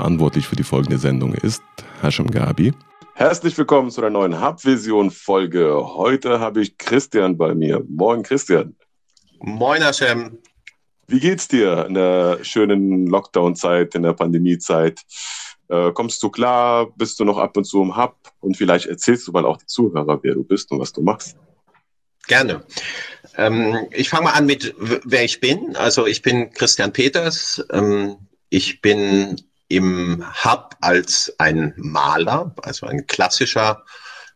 verantwortlich für die folgende Sendung ist Hashem Gabi. Herzlich willkommen zu der neuen Hubvision-Folge. Heute habe ich Christian bei mir. Moin, Christian. Moin, Hashem. Wie geht's dir in der schönen Lockdown-Zeit, in der Pandemie-Zeit? Äh, kommst du klar? Bist du noch ab und zu im Hub? Und vielleicht erzählst du mal auch die Zuhörer, wer du bist und was du machst. Gerne. Ähm, ich fange mal an mit, wer ich bin. Also ich bin Christian Peters. Ähm, ich bin im Hub als ein Maler, also ein klassischer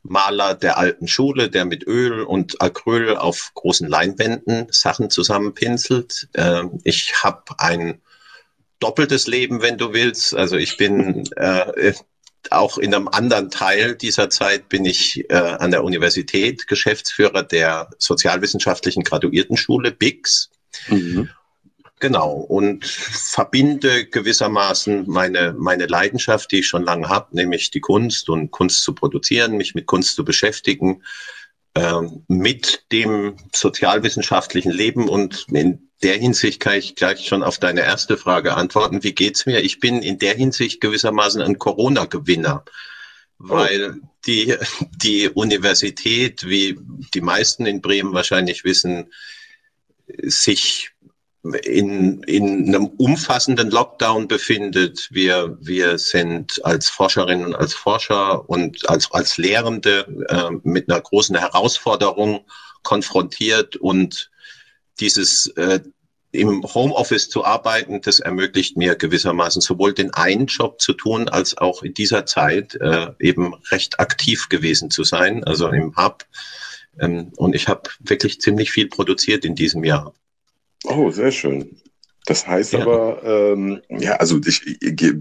Maler der alten Schule, der mit Öl und Acryl auf großen Leinwänden Sachen zusammenpinselt. Ähm, ich habe ein doppeltes Leben, wenn du willst. Also ich bin äh, auch in einem anderen Teil dieser Zeit bin ich äh, an der Universität Geschäftsführer der sozialwissenschaftlichen Graduiertenschule BIX. Mhm. Genau, und verbinde gewissermaßen meine, meine Leidenschaft, die ich schon lange habe, nämlich die Kunst und Kunst zu produzieren, mich mit Kunst zu beschäftigen, ähm, mit dem sozialwissenschaftlichen Leben. Und in der Hinsicht kann ich gleich schon auf deine erste Frage antworten. Wie geht's mir? Ich bin in der Hinsicht gewissermaßen ein Corona-Gewinner weil oh. die, die Universität, wie die meisten in Bremen wahrscheinlich wissen, sich in, in einem umfassenden Lockdown befindet. Wir, wir sind als Forscherinnen und als Forscher und als, als Lehrende äh, mit einer großen Herausforderung konfrontiert und dieses äh, im Homeoffice zu arbeiten, das ermöglicht mir gewissermaßen sowohl den einen Job zu tun, als auch in dieser Zeit äh, eben recht aktiv gewesen zu sein, also im Hub. Ähm, und ich habe wirklich ziemlich viel produziert in diesem Jahr. Oh, sehr schön. Das heißt ja. aber, ähm, ja, also ich,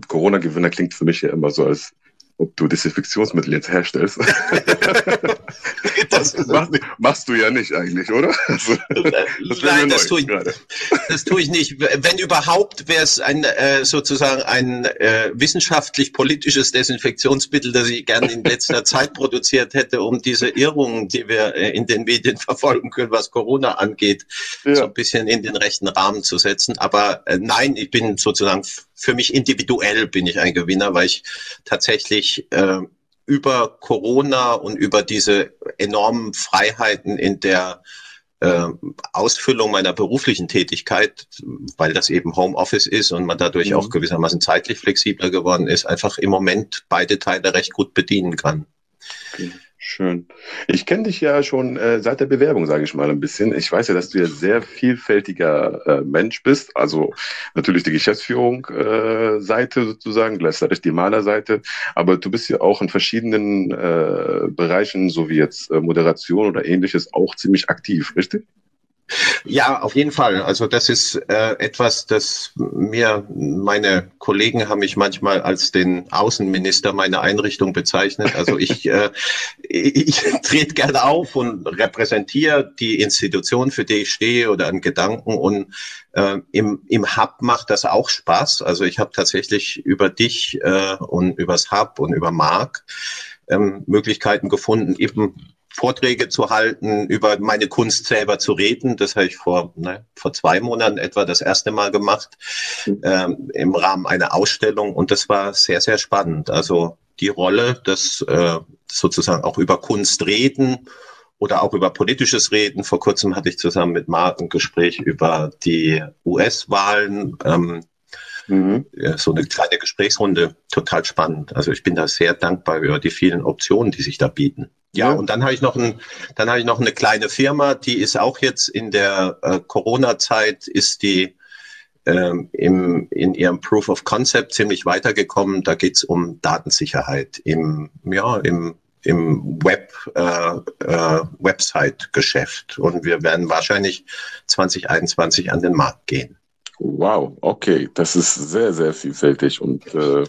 Corona-Gewinner klingt für mich ja immer so, als ob du Desinfektionsmittel jetzt herstellst. das machst, machst, du ja nicht eigentlich, oder? Also, das Nein, das tue, ich, das tue ich nicht. Wenn überhaupt, wäre es ein äh, sozusagen ein äh, wissenschaftlich-politisches Desinfektionsmittel, das ich gerne in letzter Zeit produziert hätte, um diese Irrungen, die wir äh, in den Medien verfolgen können, was Corona angeht, ja. so ein bisschen in den rechten Rahmen zu setzen. Aber äh, nein, ich bin sozusagen für mich individuell bin ich ein Gewinner, weil ich tatsächlich äh, über Corona und über diese enormen Freiheiten in der äh, Ausfüllung meiner beruflichen Tätigkeit, weil das eben Homeoffice ist und man dadurch mhm. auch gewissermaßen zeitlich flexibler geworden ist, einfach im Moment beide Teile recht gut bedienen kann. Okay. Schön. Ich kenne dich ja schon äh, seit der Bewerbung, sage ich mal ein bisschen. Ich weiß ja, dass du ja sehr vielfältiger äh, Mensch bist. Also natürlich die Geschäftsführung äh, Seite sozusagen, gleichzeitig die Malerseite. Aber du bist ja auch in verschiedenen äh, Bereichen, so wie jetzt äh, Moderation oder ähnliches, auch ziemlich aktiv, richtig? Ja, auf jeden Fall. Also das ist äh, etwas, das mir meine Kollegen haben mich manchmal als den Außenminister meiner Einrichtung bezeichnet. Also ich, äh, ich trete gerne auf und repräsentiere die Institution, für die ich stehe oder an Gedanken. Und äh, im, im Hub macht das auch Spaß. Also ich habe tatsächlich über dich äh, und übers Hub und über Mark ähm, Möglichkeiten gefunden, eben Vorträge zu halten, über meine Kunst selber zu reden. Das habe ich vor, ne, vor zwei Monaten etwa das erste Mal gemacht ähm, im Rahmen einer Ausstellung und das war sehr, sehr spannend. Also die Rolle, das äh, sozusagen auch über Kunst reden oder auch über politisches Reden. Vor kurzem hatte ich zusammen mit Marc ein Gespräch über die US-Wahlen. Ähm, Mhm. so eine kleine Gesprächsrunde, total spannend. Also ich bin da sehr dankbar über die vielen Optionen, die sich da bieten. Ja, und dann habe ich noch ein, dann habe ich noch eine kleine Firma, die ist auch jetzt in der äh, Corona-Zeit ist die ähm, im, in ihrem Proof of Concept ziemlich weitergekommen. Da geht's um Datensicherheit im, ja, im, im Web, äh, äh, Website-Geschäft. Und wir werden wahrscheinlich 2021 an den Markt gehen. Wow, okay, das ist sehr, sehr vielfältig und äh,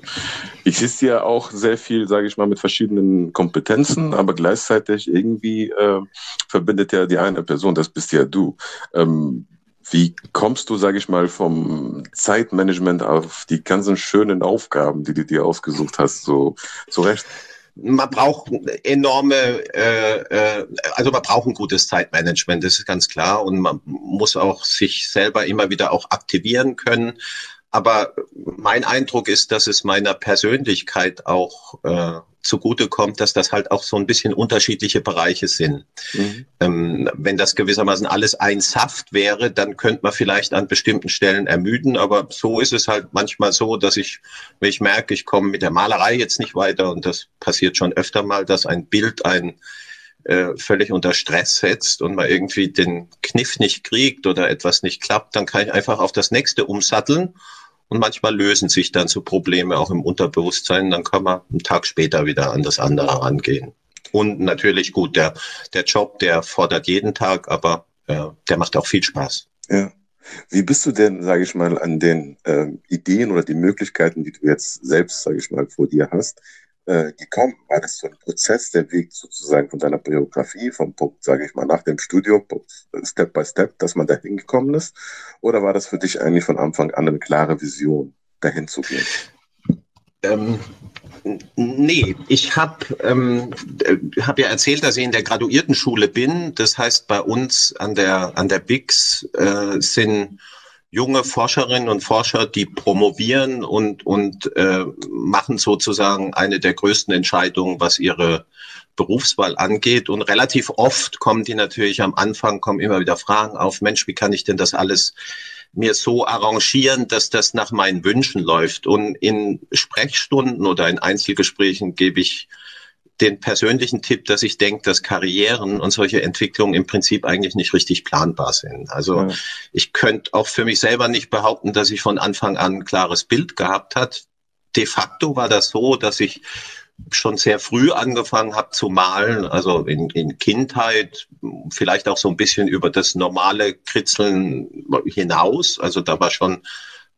ich sehe ja auch sehr viel, sage ich mal, mit verschiedenen Kompetenzen, aber gleichzeitig irgendwie äh, verbindet ja die eine Person, das bist ja du. Ähm, wie kommst du, sage ich mal, vom Zeitmanagement auf die ganzen schönen Aufgaben, die du dir ausgesucht hast, so zurecht? Man braucht enorme, äh, äh, also man braucht ein gutes Zeitmanagement, das ist ganz klar. Und man muss auch sich selber immer wieder auch aktivieren können. aber mein Eindruck ist, dass es meiner Persönlichkeit auch äh, zugutekommt, dass das halt auch so ein bisschen unterschiedliche Bereiche sind. Mhm. Ähm, wenn das gewissermaßen alles ein Saft wäre, dann könnte man vielleicht an bestimmten Stellen ermüden, aber so ist es halt manchmal so, dass ich, wenn ich merke, ich komme mit der Malerei jetzt nicht weiter und das passiert schon öfter mal, dass ein Bild ein äh, völlig unter Stress setzt und man irgendwie den Kniff nicht kriegt oder etwas nicht klappt, dann kann ich einfach auf das nächste umsatteln und manchmal lösen sich dann so Probleme auch im Unterbewusstsein. Dann kann man einen Tag später wieder an das andere rangehen. Und natürlich gut, der, der Job, der fordert jeden Tag, aber äh, der macht auch viel Spaß. Ja. Wie bist du denn, sage ich mal, an den äh, Ideen oder die Möglichkeiten, die du jetzt selbst, sage ich mal, vor dir hast, äh, gekommen? War das so ein Prozess, der Weg sozusagen von deiner Biografie, vom Punkt, sage ich mal, nach dem Studium, Step by Step, dass man da hingekommen ist? Oder war das für dich eigentlich von Anfang an eine klare Vision, dahin zu gehen? Ähm, nee, ich habe ähm, hab ja erzählt, dass ich in der Graduiertenschule bin. Das heißt, bei uns an der, an der BIX äh, sind junge Forscherinnen und Forscher, die promovieren und, und äh, machen sozusagen eine der größten Entscheidungen, was ihre Berufswahl angeht. Und relativ oft kommen die natürlich am Anfang, kommen immer wieder Fragen auf, Mensch, wie kann ich denn das alles mir so arrangieren, dass das nach meinen Wünschen läuft? Und in Sprechstunden oder in Einzelgesprächen gebe ich den persönlichen Tipp, dass ich denke, dass Karrieren und solche Entwicklungen im Prinzip eigentlich nicht richtig planbar sind. Also ja. ich könnte auch für mich selber nicht behaupten, dass ich von Anfang an ein klares Bild gehabt hat. De facto war das so, dass ich schon sehr früh angefangen habe zu malen, also in, in Kindheit, vielleicht auch so ein bisschen über das normale Kritzeln hinaus. Also da war schon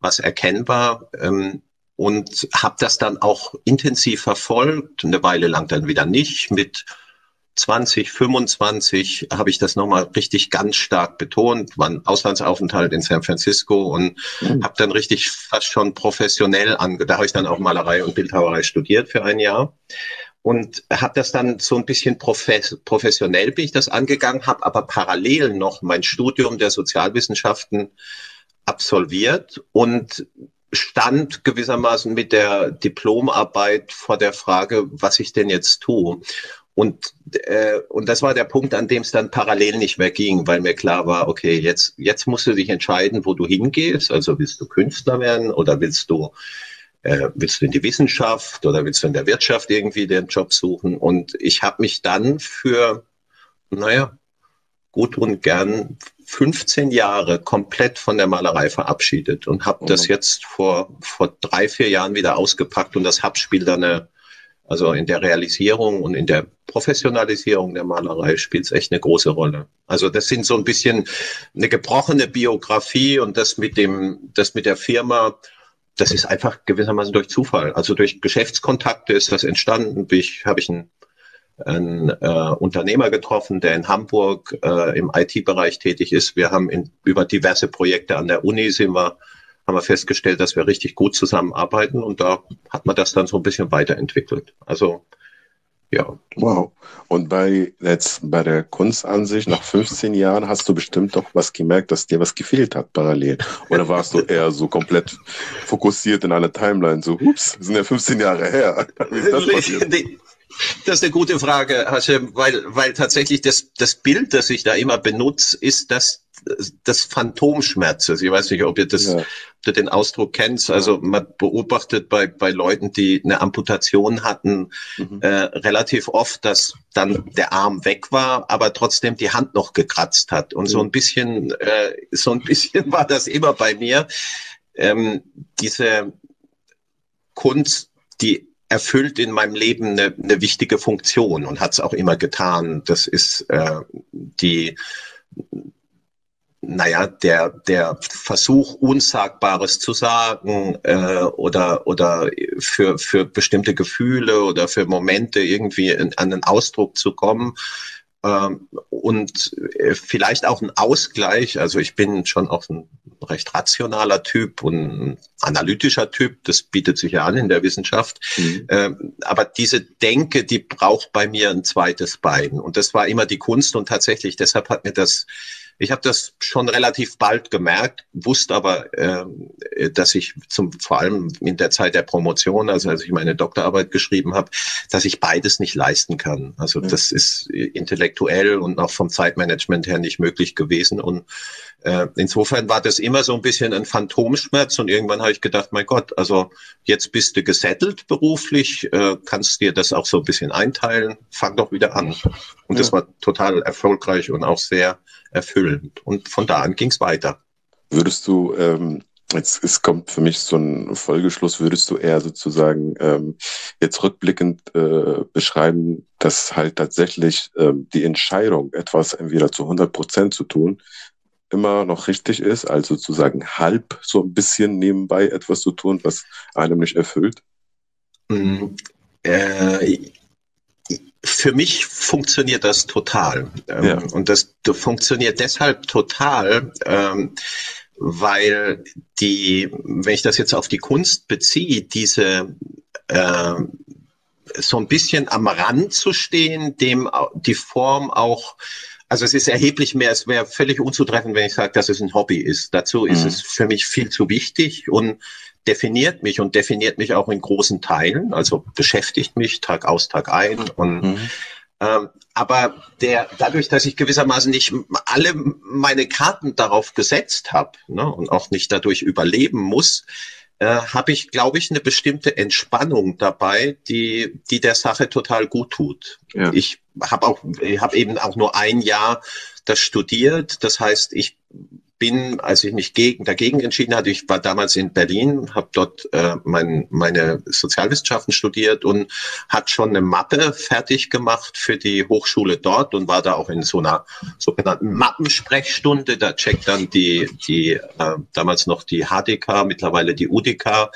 was erkennbar. Ähm, und habe das dann auch intensiv verfolgt, eine Weile lang dann wieder nicht. Mit 20, 25 habe ich das nochmal richtig ganz stark betont, war ein Auslandsaufenthalt in San Francisco und mhm. habe dann richtig fast schon professionell ange... Da habe ich dann auch Malerei und Bildhauerei studiert für ein Jahr und habe das dann so ein bisschen profes professionell bin ich das angegangen, habe aber parallel noch mein Studium der Sozialwissenschaften absolviert und stand gewissermaßen mit der Diplomarbeit vor der Frage, was ich denn jetzt tue. Und, äh, und das war der Punkt, an dem es dann parallel nicht mehr ging, weil mir klar war, okay, jetzt, jetzt musst du dich entscheiden, wo du hingehst. Also willst du Künstler werden oder willst du, äh, willst du in die Wissenschaft oder willst du in der Wirtschaft irgendwie den Job suchen? Und ich habe mich dann für, naja, gut und gern 15 Jahre komplett von der Malerei verabschiedet und habe das mhm. jetzt vor, vor drei, vier Jahren wieder ausgepackt und das Hub spielt eine, also in der Realisierung und in der Professionalisierung der Malerei spielt es echt eine große Rolle. Also das sind so ein bisschen eine gebrochene Biografie und das mit dem, das mit der Firma, das ist einfach gewissermaßen durch Zufall. Also durch Geschäftskontakte ist das entstanden. Ich habe ich ein einen äh, Unternehmer getroffen, der in Hamburg äh, im IT-Bereich tätig ist. Wir haben in, über diverse Projekte an der Uni sind wir, haben wir festgestellt, dass wir richtig gut zusammenarbeiten und da hat man das dann so ein bisschen weiterentwickelt. Also ja. Wow. Und bei jetzt bei der Kunstansicht nach 15 Jahren hast du bestimmt doch was gemerkt, dass dir was gefehlt hat parallel. Oder warst du eher so komplett fokussiert in einer Timeline, so, ups, sind ja 15 Jahre her. Wie ist das passiert? Das ist eine gute Frage, Hashem, weil, weil tatsächlich das, das Bild, das ich da immer benutze, ist das des Phantomschmerzes. Ich weiß nicht, ob ihr das, ja. ob du den Ausdruck kennst. Also man beobachtet bei, bei Leuten, die eine Amputation hatten, mhm. äh, relativ oft, dass dann der Arm weg war, aber trotzdem die Hand noch gekratzt hat. Und mhm. so ein bisschen, äh, so ein bisschen war das immer bei mir. Ähm, diese Kunst, die erfüllt in meinem Leben eine, eine wichtige Funktion und hat es auch immer getan. Das ist äh, die, naja, der, der Versuch, Unsagbares zu sagen äh, oder, oder für, für bestimmte Gefühle oder für Momente irgendwie in, an den Ausdruck zu kommen und äh, vielleicht auch ein Ausgleich. Also ich bin schon auch ein recht rationaler Typ und ein analytischer Typ. Das bietet sich ja an in der Wissenschaft. Mhm. Ähm, aber diese Denke, die braucht bei mir ein zweites Bein. Und das war immer die Kunst. Und tatsächlich, deshalb hat mir das ich habe das schon relativ bald gemerkt, wusste aber, äh, dass ich zum vor allem in der Zeit der Promotion, also als ich meine Doktorarbeit geschrieben habe, dass ich beides nicht leisten kann. Also ja. das ist intellektuell und auch vom Zeitmanagement her nicht möglich gewesen. Und äh, insofern war das immer so ein bisschen ein Phantomschmerz. Und irgendwann habe ich gedacht, mein Gott, also jetzt bist du gesettelt beruflich, äh, kannst dir das auch so ein bisschen einteilen, fang doch wieder an. Und ja. das war total erfolgreich und auch sehr erfüllend. Und von da an ging es weiter. Würdest du, ähm, jetzt es kommt für mich so ein Folgeschluss, würdest du eher sozusagen ähm, jetzt rückblickend äh, beschreiben, dass halt tatsächlich ähm, die Entscheidung, etwas entweder zu 100 Prozent zu tun, immer noch richtig ist, also sozusagen halb so ein bisschen nebenbei etwas zu tun, was einem nicht erfüllt? Mm, äh, für mich funktioniert das total. Ähm, ja. Und das funktioniert deshalb total, ähm, weil die, wenn ich das jetzt auf die Kunst beziehe, diese äh, so ein bisschen am Rand zu stehen, dem die Form auch also es ist erheblich mehr, es wäre völlig unzutreffend, wenn ich sage, dass es ein Hobby ist. Dazu mhm. ist es für mich viel zu wichtig und definiert mich und definiert mich auch in großen Teilen, also beschäftigt mich Tag aus, Tag ein. Und, mhm. ähm, aber der, dadurch, dass ich gewissermaßen nicht alle meine Karten darauf gesetzt habe ne, und auch nicht dadurch überleben muss, äh, habe ich, glaube ich, eine bestimmte Entspannung dabei, die, die der Sache total gut tut. Ja. Ich habe auch, ich habe eben auch nur ein Jahr das studiert. Das heißt, ich bin, als ich mich gegen, dagegen entschieden hatte, ich war damals in Berlin, habe dort äh, mein, meine Sozialwissenschaften studiert und hat schon eine Mappe fertig gemacht für die Hochschule dort und war da auch in so einer sogenannten Mappensprechstunde. Da checkt dann die, die äh, damals noch die HDK, mittlerweile die UDK,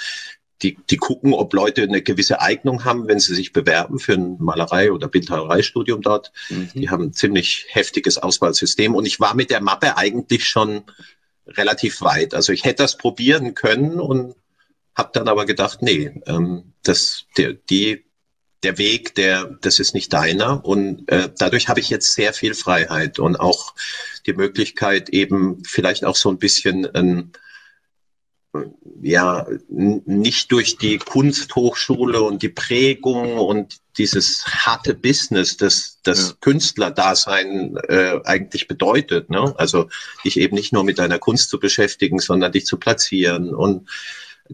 die, die gucken, ob Leute eine gewisse Eignung haben, wenn sie sich bewerben für ein Malerei- oder Bildhauereistudium dort. Mhm. Die haben ein ziemlich heftiges Auswahlsystem. Und ich war mit der Mappe eigentlich schon relativ weit. Also ich hätte das probieren können und habe dann aber gedacht, nee, ähm, das, der, die, der Weg, der, das ist nicht deiner. Und äh, dadurch habe ich jetzt sehr viel Freiheit und auch die Möglichkeit, eben vielleicht auch so ein bisschen ein ja nicht durch die Kunsthochschule und die Prägung und dieses harte Business, das das ja. Künstlerdasein äh, eigentlich bedeutet. Ne? Also dich eben nicht nur mit deiner Kunst zu beschäftigen, sondern dich zu platzieren und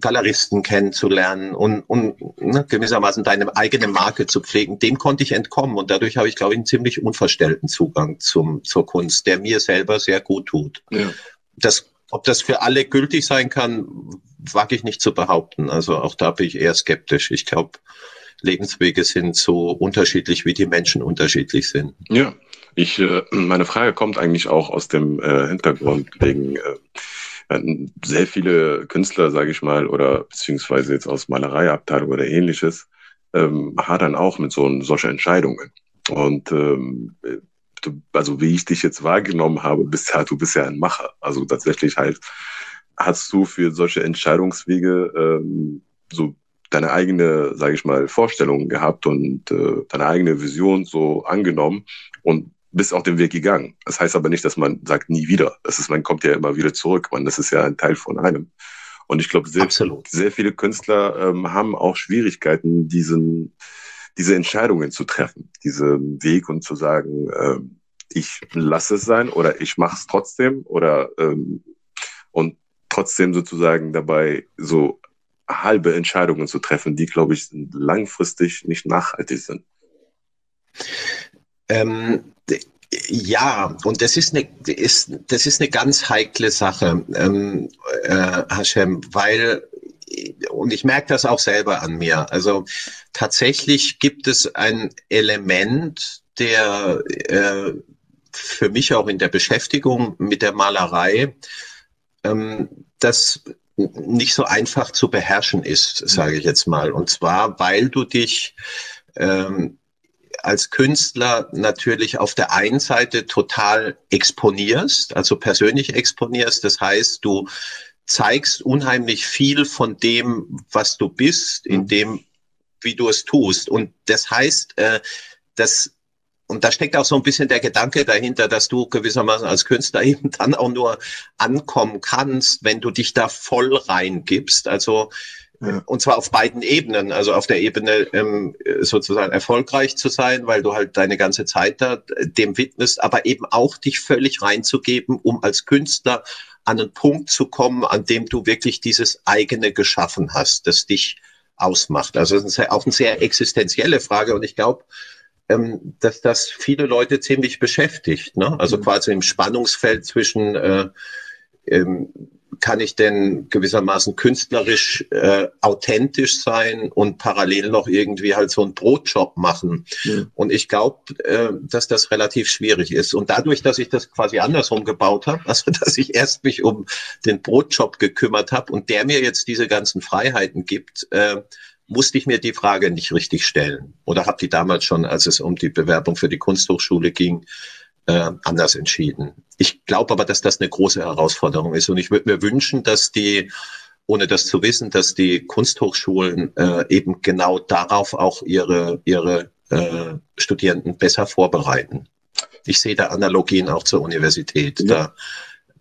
Galeristen kennenzulernen und, und ne, gewissermaßen deine eigene Marke zu pflegen, dem konnte ich entkommen und dadurch habe ich, glaube ich, einen ziemlich unverstellten Zugang zum, zur Kunst, der mir selber sehr gut tut. Ja. Das ob das für alle gültig sein kann, wage ich nicht zu behaupten. Also auch da bin ich eher skeptisch. Ich glaube, Lebenswege sind so unterschiedlich, wie die Menschen unterschiedlich sind. Ja, ich, äh, meine Frage kommt eigentlich auch aus dem äh, Hintergrund wegen äh, sehr viele Künstler, sage ich mal, oder beziehungsweise jetzt aus Malereiabteilung oder ähnliches, ähm, hadern auch mit so solchen Entscheidungen. Und ähm, also wie ich dich jetzt wahrgenommen habe, bist ja, du bist ja ein Macher. Also tatsächlich halt hast du für solche Entscheidungswege ähm, so deine eigene, sage ich mal, Vorstellung gehabt und äh, deine eigene Vision so angenommen und bist auch den Weg gegangen. Das heißt aber nicht, dass man sagt nie wieder. Das ist, man kommt ja immer wieder zurück. Man, das ist ja ein Teil von einem. Und ich glaube, sehr, sehr viele Künstler ähm, haben auch Schwierigkeiten, diesen diese Entscheidungen zu treffen, diesen Weg und zu sagen, äh, ich lasse es sein oder ich mache es trotzdem oder ähm, und trotzdem sozusagen dabei so halbe Entscheidungen zu treffen, die, glaube ich, langfristig nicht nachhaltig sind. Ähm, ja, und das ist eine, ist, das ist eine ganz heikle Sache, ähm, äh, Hashem, weil und ich merke das auch selber an mir. Also tatsächlich gibt es ein Element, der äh, für mich auch in der Beschäftigung mit der Malerei, ähm, das nicht so einfach zu beherrschen ist, sage ich jetzt mal. Und zwar, weil du dich ähm, als Künstler natürlich auf der einen Seite total exponierst, also persönlich exponierst. Das heißt, du zeigst unheimlich viel von dem, was du bist, in mhm. dem, wie du es tust. Und das heißt, äh, dass und da steckt auch so ein bisschen der Gedanke dahinter, dass du gewissermaßen als Künstler eben dann auch nur ankommen kannst, wenn du dich da voll reingibst. Also ja. Und zwar auf beiden Ebenen. Also auf der Ebene ähm, sozusagen erfolgreich zu sein, weil du halt deine ganze Zeit da äh, dem widmest, aber eben auch dich völlig reinzugeben, um als Künstler an einen Punkt zu kommen, an dem du wirklich dieses eigene geschaffen hast, das dich ausmacht. Also das ist auch eine sehr existenzielle Frage und ich glaube, ähm, dass das viele Leute ziemlich beschäftigt. Ne? Also mhm. quasi im Spannungsfeld zwischen äh, ähm, kann ich denn gewissermaßen künstlerisch äh, authentisch sein und parallel noch irgendwie halt so einen Brotjob machen? Ja. Und ich glaube, äh, dass das relativ schwierig ist. Und dadurch, dass ich das quasi andersrum gebaut habe, also dass ich erst mich um den Brotjob gekümmert habe und der mir jetzt diese ganzen Freiheiten gibt, äh, musste ich mir die Frage nicht richtig stellen. Oder habe die damals schon, als es um die Bewerbung für die Kunsthochschule ging, äh, anders entschieden. Ich glaube aber, dass das eine große Herausforderung ist. Und ich würde mir wünschen, dass die, ohne das zu wissen, dass die Kunsthochschulen äh, eben genau darauf auch ihre, ihre äh, Studierenden besser vorbereiten. Ich sehe da Analogien auch zur Universität. Ja. Da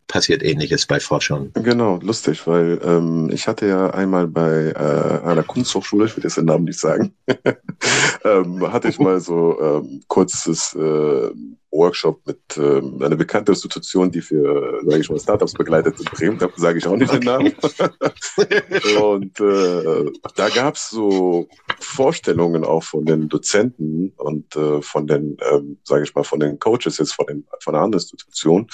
passiert Ähnliches bei Forschern. Genau, lustig, weil ähm, ich hatte ja einmal bei äh, einer Kunsthochschule, ich will jetzt den Namen nicht sagen, ähm, hatte ich mal so ähm, kurzes äh, Workshop mit ähm, einer bekannten Institution, die für, sage ich mal, Startups begleitet in Bremen, da sage ich auch nicht okay. den Namen. und äh, da gab es so Vorstellungen auch von den Dozenten und äh, von den, ähm, sage ich mal, von den Coaches jetzt von, den, von einer anderen Institution,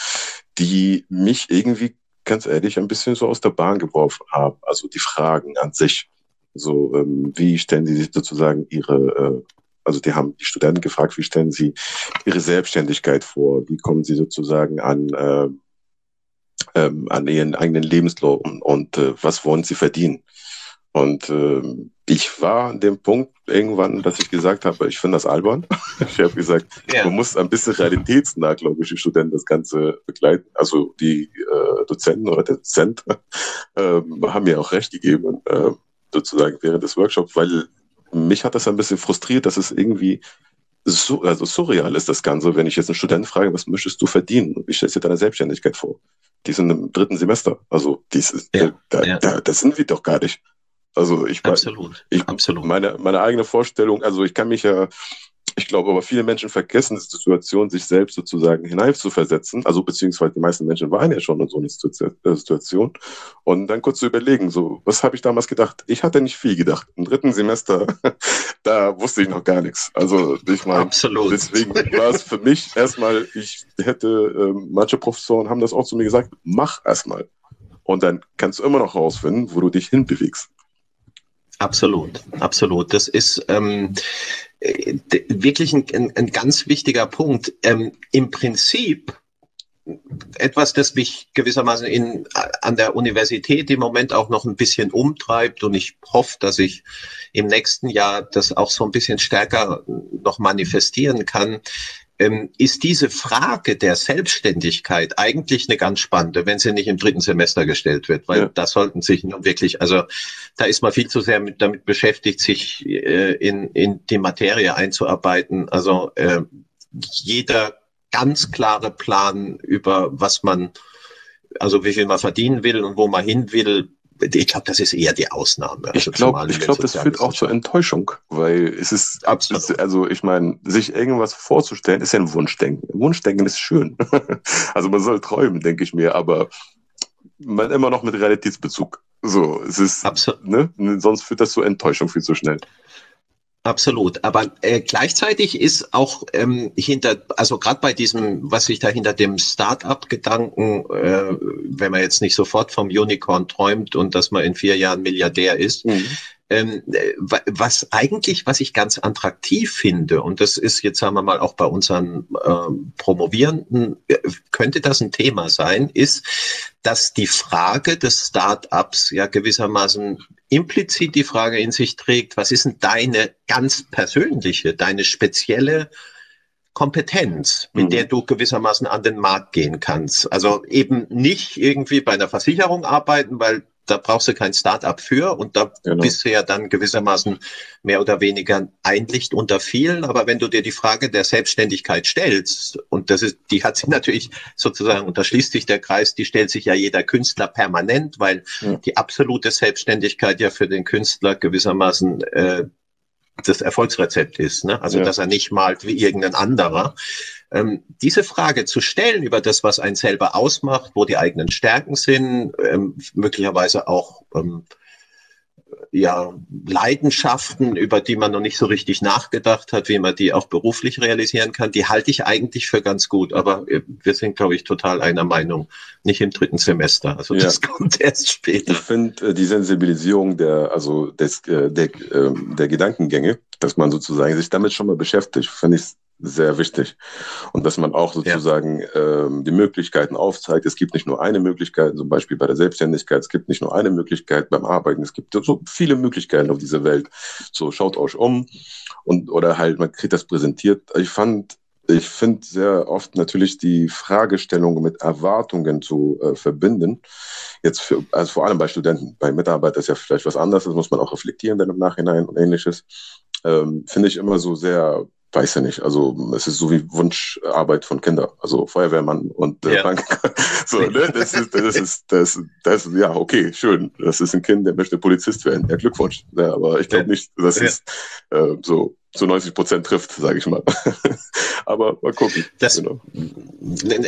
die mich irgendwie, ganz ehrlich, ein bisschen so aus der Bahn geworfen haben. Also die Fragen an sich. So, ähm, wie stellen Sie sich sozusagen Ihre äh, also die haben die Studenten gefragt, wie stellen sie ihre Selbstständigkeit vor, wie kommen sie sozusagen an, äh, ähm, an ihren eigenen Lebenslauf und, äh, was wollen sie verdienen. Und äh, ich war an dem Punkt irgendwann, dass ich gesagt habe, ich finde das albern. ich habe gesagt, ja. man muss ein bisschen realitätsnah, glaube ich, die Studenten das Ganze begleiten. Also die äh, Dozenten oder der Dozent äh, haben mir auch recht gegeben, äh, sozusagen während des Workshops, weil mich hat das ein bisschen frustriert, dass es irgendwie so, also surreal ist das Ganze, wenn ich jetzt einen Studenten frage, was möchtest du verdienen? Wie stellst du dir deine Selbstständigkeit vor? Die sind im dritten Semester. Also, dies ja, da, ja. Da, das sind wir doch gar nicht. Also ich, absolut, ich, absolut. Meine, meine eigene Vorstellung, also ich kann mich ja ich glaube aber, viele Menschen vergessen die Situation, sich selbst sozusagen hineinzuversetzen. Also beziehungsweise die meisten Menschen waren ja schon in so einer äh, Situation. Und dann kurz zu überlegen, so, was habe ich damals gedacht? Ich hatte nicht viel gedacht. Im dritten Semester, da wusste ich noch gar nichts. Also ich meine, Absolut. deswegen war es für mich erstmal, ich hätte, äh, manche Professoren haben das auch zu mir gesagt, mach erstmal. Und dann kannst du immer noch herausfinden, wo du dich hinbewegst. Absolut, absolut. Das ist ähm, äh, wirklich ein, ein, ein, ganz wichtiger Punkt. Ähm, Im Prinzip etwas, das mich gewissermaßen in, an der Universität im Moment auch noch ein bisschen umtreibt und ich hoffe, dass ich im nächsten Jahr das auch so ein bisschen stärker noch manifestieren kann, ist diese Frage der Selbstständigkeit eigentlich eine ganz spannende, wenn sie nicht im dritten Semester gestellt wird, weil ja. da sollten sich nun wirklich, also da ist man viel zu sehr mit, damit beschäftigt, sich äh, in, in die Materie einzuarbeiten. Also äh, jeder ganz klare Plan über was man, also wie viel man verdienen will und wo man hin will, ich glaube, das ist eher die Ausnahme. Ich also glaube, glaub, das führt auch zur Enttäuschung, weil es ist, Absolut. also ich meine, sich irgendwas vorzustellen, ist ja ein Wunschdenken. Wunschdenken ist schön. also man soll träumen, denke ich mir, aber man immer noch mit Realitätsbezug. So, es ist, Absolut. ne, sonst führt das zur Enttäuschung viel zu schnell. Absolut. Aber äh, gleichzeitig ist auch ähm, hinter, also gerade bei diesem, was sich da hinter dem Start-up-Gedanken, äh, wenn man jetzt nicht sofort vom Unicorn träumt und dass man in vier Jahren Milliardär ist, mhm. Ähm, was eigentlich, was ich ganz attraktiv finde, und das ist jetzt sagen wir mal auch bei unseren ähm, Promovierenden, äh, könnte das ein Thema sein, ist, dass die Frage des Start-ups ja gewissermaßen implizit die Frage in sich trägt, was ist denn deine ganz persönliche, deine spezielle Kompetenz, mit mhm. der du gewissermaßen an den Markt gehen kannst. Also eben nicht irgendwie bei einer Versicherung arbeiten, weil da brauchst du kein Start-up für und da genau. bist du ja dann gewissermaßen mehr oder weniger ein Licht unter vielen. Aber wenn du dir die Frage der Selbstständigkeit stellst, und das ist, die hat sich natürlich sozusagen, und da schließt sich der Kreis, die stellt sich ja jeder Künstler permanent, weil ja. die absolute Selbstständigkeit ja für den Künstler gewissermaßen äh, das Erfolgsrezept ist. Ne? Also, ja. dass er nicht malt wie irgendein anderer. Ähm, diese Frage zu stellen über das, was einen selber ausmacht, wo die eigenen Stärken sind, ähm, möglicherweise auch ähm, ja, Leidenschaften, über die man noch nicht so richtig nachgedacht hat, wie man die auch beruflich realisieren kann, die halte ich eigentlich für ganz gut. Aber wir sind, glaube ich, total einer Meinung, nicht im dritten Semester. Also das ja. kommt erst später. Ich finde äh, die Sensibilisierung der, also des, äh, der, äh, der Gedankengänge, dass man sozusagen sich damit schon mal beschäftigt, finde ich sehr wichtig. Und dass man auch sozusagen ja. ähm, die Möglichkeiten aufzeigt. Es gibt nicht nur eine Möglichkeit, zum Beispiel bei der Selbstständigkeit, es gibt nicht nur eine Möglichkeit beim Arbeiten, es gibt so viele Möglichkeiten auf dieser Welt. So schaut euch um und oder halt, man kriegt das präsentiert. Ich fand, ich finde sehr oft natürlich die Fragestellung mit Erwartungen zu äh, verbinden. Jetzt für, also vor allem bei Studenten, bei Mitarbeitern ist ja vielleicht was anderes, das muss man auch reflektieren dann im Nachhinein und ähnliches. Ähm, finde ich immer so sehr weiß ja nicht. Also es ist so wie Wunscharbeit von Kindern. Also Feuerwehrmann und äh, ja. Bank. so, ne? Das ist, das ist, das, das, ja, okay, schön. Das ist ein Kind, der möchte Polizist werden. Ja, Glückwunsch. Ja, aber ich glaube nicht, dass ja. es äh, so zu 90 Prozent trifft, sage ich mal. Aber mal gucken. Das, genau.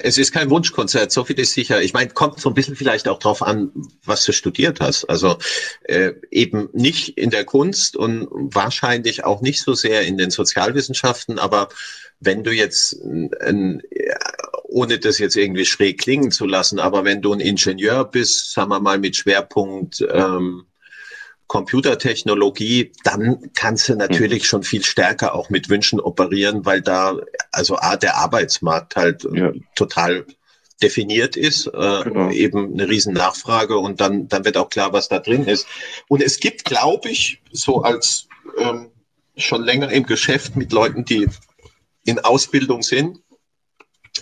Es ist kein Wunschkonzert, so viel ist sicher. Ich meine, kommt so ein bisschen vielleicht auch drauf an, was du studiert hast. Also äh, eben nicht in der Kunst und wahrscheinlich auch nicht so sehr in den Sozialwissenschaften, aber wenn du jetzt ein, ohne das jetzt irgendwie schräg klingen zu lassen, aber wenn du ein Ingenieur bist, sagen wir mal mit Schwerpunkt ähm, Computertechnologie, dann kannst du natürlich mhm. schon viel stärker auch mit Wünschen operieren, weil da also A, der Arbeitsmarkt halt ja. total definiert ist, äh, genau. eben eine riesen Nachfrage und dann, dann wird auch klar, was da drin ist. Und es gibt, glaube ich, so als ähm, schon länger im Geschäft mit Leuten, die in Ausbildung sind,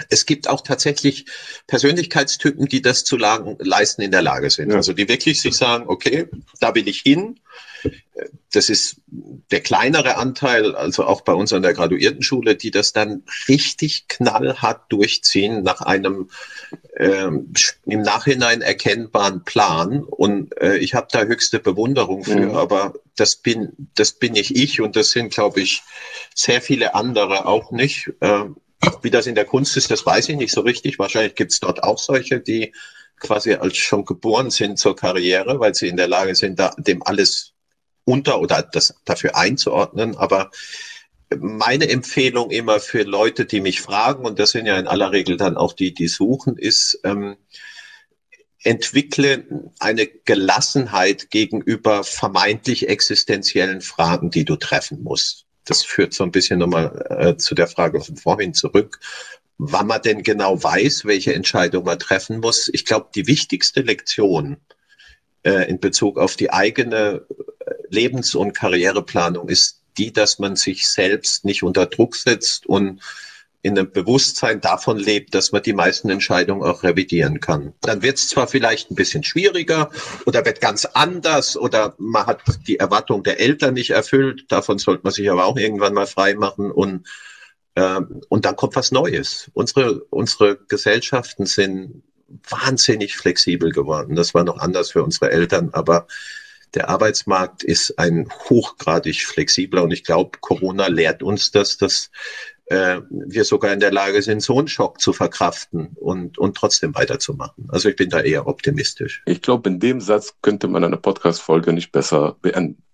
es gibt auch tatsächlich Persönlichkeitstypen, die das zu leisten in der Lage sind. Ja. Also die wirklich sich sagen, okay, da will ich hin. Das ist der kleinere Anteil, also auch bei uns an der Graduiertenschule, die das dann richtig knallhart durchziehen nach einem ähm, im Nachhinein erkennbaren Plan. Und äh, ich habe da höchste Bewunderung für, mhm. aber das bin, das bin nicht ich und das sind, glaube ich, sehr viele andere auch nicht. Äh, wie das in der Kunst ist, das weiß ich nicht so richtig. Wahrscheinlich gibt es dort auch solche, die quasi als schon geboren sind zur Karriere, weil sie in der Lage sind, da, dem alles unter oder das dafür einzuordnen. Aber meine Empfehlung immer für Leute, die mich fragen, und das sind ja in aller Regel dann auch die, die suchen, ist, ähm, entwickle eine Gelassenheit gegenüber vermeintlich existenziellen Fragen, die du treffen musst das führt so ein bisschen nochmal äh, zu der Frage von vorhin zurück, wann man denn genau weiß, welche Entscheidung man treffen muss. Ich glaube, die wichtigste Lektion äh, in Bezug auf die eigene äh, Lebens- und Karriereplanung ist die, dass man sich selbst nicht unter Druck setzt und in einem Bewusstsein davon lebt, dass man die meisten Entscheidungen auch revidieren kann. Dann wird es zwar vielleicht ein bisschen schwieriger oder wird ganz anders oder man hat die Erwartung der Eltern nicht erfüllt. Davon sollte man sich aber auch irgendwann mal frei machen und ähm, und dann kommt was Neues. Unsere unsere Gesellschaften sind wahnsinnig flexibel geworden. Das war noch anders für unsere Eltern, aber der Arbeitsmarkt ist ein hochgradig flexibler und ich glaube, Corona lehrt uns, dass das äh, wir sogar in der Lage sind, so einen Schock zu verkraften und, und trotzdem weiterzumachen. Also ich bin da eher optimistisch. Ich glaube, in dem Satz könnte man eine Podcast-Folge nicht besser beenden.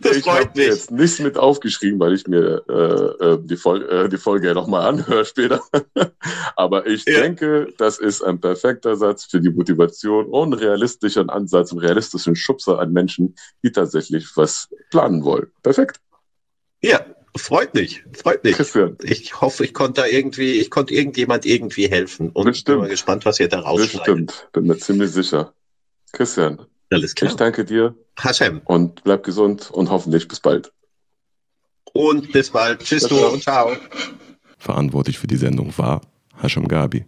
das ich freut mich. jetzt nichts mit aufgeschrieben, weil ich mir äh, äh die, Folge, äh, die Folge ja nochmal anhöre später. Aber ich ja. denke, das ist ein perfekter Satz für die Motivation und realistischer Ansatz und realistischen Schubser an Menschen, die tatsächlich was planen wollen. Perfekt. Ja, freut mich, freut mich. Christian. Ich hoffe, ich konnte da irgendwie, ich konnte irgendjemand irgendwie helfen. Und Bestimmt. bin mal gespannt, was ihr da rausschneidet. Bestimmt, bin mir ziemlich sicher. Christian, Alles klar. ich danke dir. Hashem. Und bleib gesund und hoffentlich bis bald. Und bis bald. Tschüss du und ciao. Verantwortlich für die Sendung war Hashem Gabi.